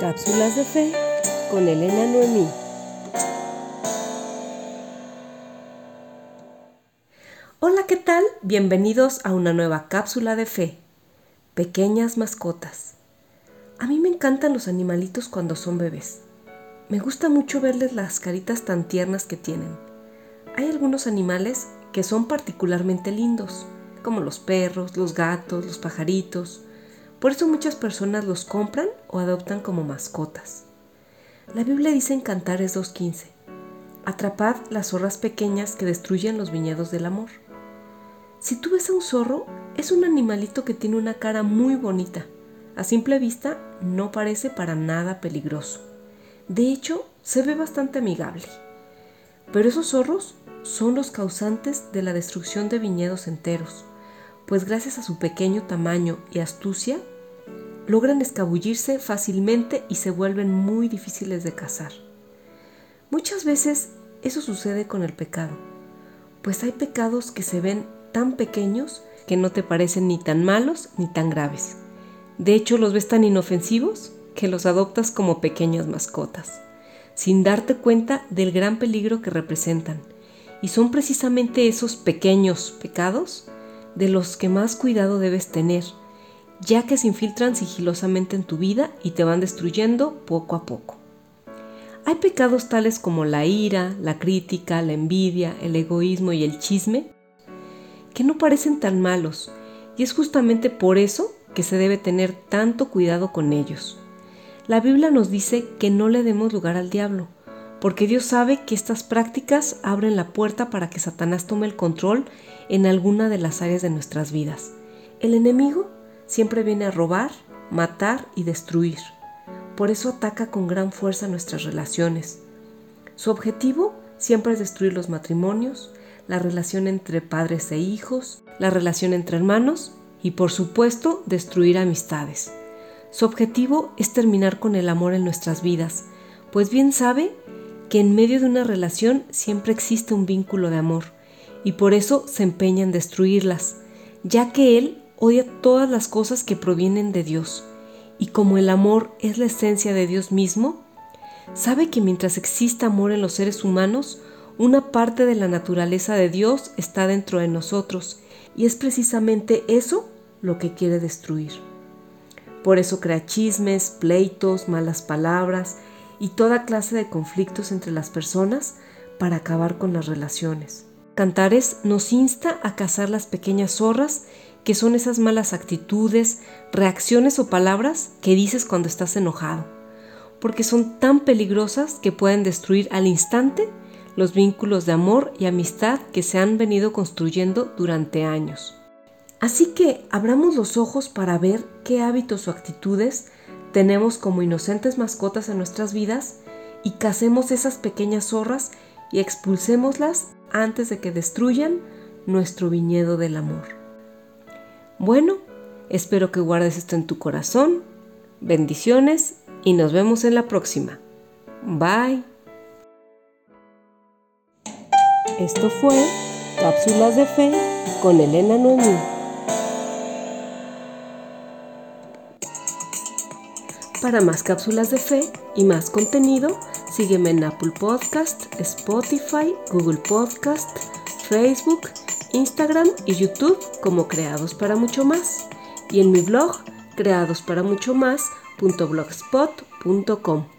Cápsulas de Fe con Elena Noemí. Hola, ¿qué tal? Bienvenidos a una nueva cápsula de fe. Pequeñas mascotas. A mí me encantan los animalitos cuando son bebés. Me gusta mucho verles las caritas tan tiernas que tienen. Hay algunos animales que son particularmente lindos, como los perros, los gatos, los pajaritos. Por eso muchas personas los compran o adoptan como mascotas. La Biblia dice en Cantares 2.15, Atrapad las zorras pequeñas que destruyen los viñedos del amor. Si tú ves a un zorro, es un animalito que tiene una cara muy bonita. A simple vista no parece para nada peligroso. De hecho, se ve bastante amigable. Pero esos zorros son los causantes de la destrucción de viñedos enteros pues gracias a su pequeño tamaño y astucia, logran escabullirse fácilmente y se vuelven muy difíciles de cazar. Muchas veces eso sucede con el pecado, pues hay pecados que se ven tan pequeños que no te parecen ni tan malos ni tan graves. De hecho, los ves tan inofensivos que los adoptas como pequeñas mascotas, sin darte cuenta del gran peligro que representan. Y son precisamente esos pequeños pecados de los que más cuidado debes tener, ya que se infiltran sigilosamente en tu vida y te van destruyendo poco a poco. Hay pecados tales como la ira, la crítica, la envidia, el egoísmo y el chisme, que no parecen tan malos, y es justamente por eso que se debe tener tanto cuidado con ellos. La Biblia nos dice que no le demos lugar al diablo, porque Dios sabe que estas prácticas abren la puerta para que Satanás tome el control en alguna de las áreas de nuestras vidas. El enemigo siempre viene a robar, matar y destruir. Por eso ataca con gran fuerza nuestras relaciones. Su objetivo siempre es destruir los matrimonios, la relación entre padres e hijos, la relación entre hermanos y por supuesto destruir amistades. Su objetivo es terminar con el amor en nuestras vidas, pues bien sabe que en medio de una relación siempre existe un vínculo de amor y por eso se empeña en destruirlas, ya que él odia todas las cosas que provienen de Dios y como el amor es la esencia de Dios mismo, sabe que mientras exista amor en los seres humanos, una parte de la naturaleza de Dios está dentro de nosotros y es precisamente eso lo que quiere destruir. Por eso crea chismes, pleitos, malas palabras, y toda clase de conflictos entre las personas para acabar con las relaciones. Cantares nos insta a cazar las pequeñas zorras que son esas malas actitudes, reacciones o palabras que dices cuando estás enojado, porque son tan peligrosas que pueden destruir al instante los vínculos de amor y amistad que se han venido construyendo durante años. Así que abramos los ojos para ver qué hábitos o actitudes tenemos como inocentes mascotas en nuestras vidas y casemos esas pequeñas zorras y expulsémoslas antes de que destruyan nuestro viñedo del amor. Bueno, espero que guardes esto en tu corazón. Bendiciones y nos vemos en la próxima. Bye. Esto fue Cápsulas de Fe con Elena Noemí. Para más cápsulas de fe y más contenido, sígueme en Apple Podcast, Spotify, Google Podcast, Facebook, Instagram y YouTube como Creados para Mucho Más y en mi blog creadosparamuchomás.blogspot.com.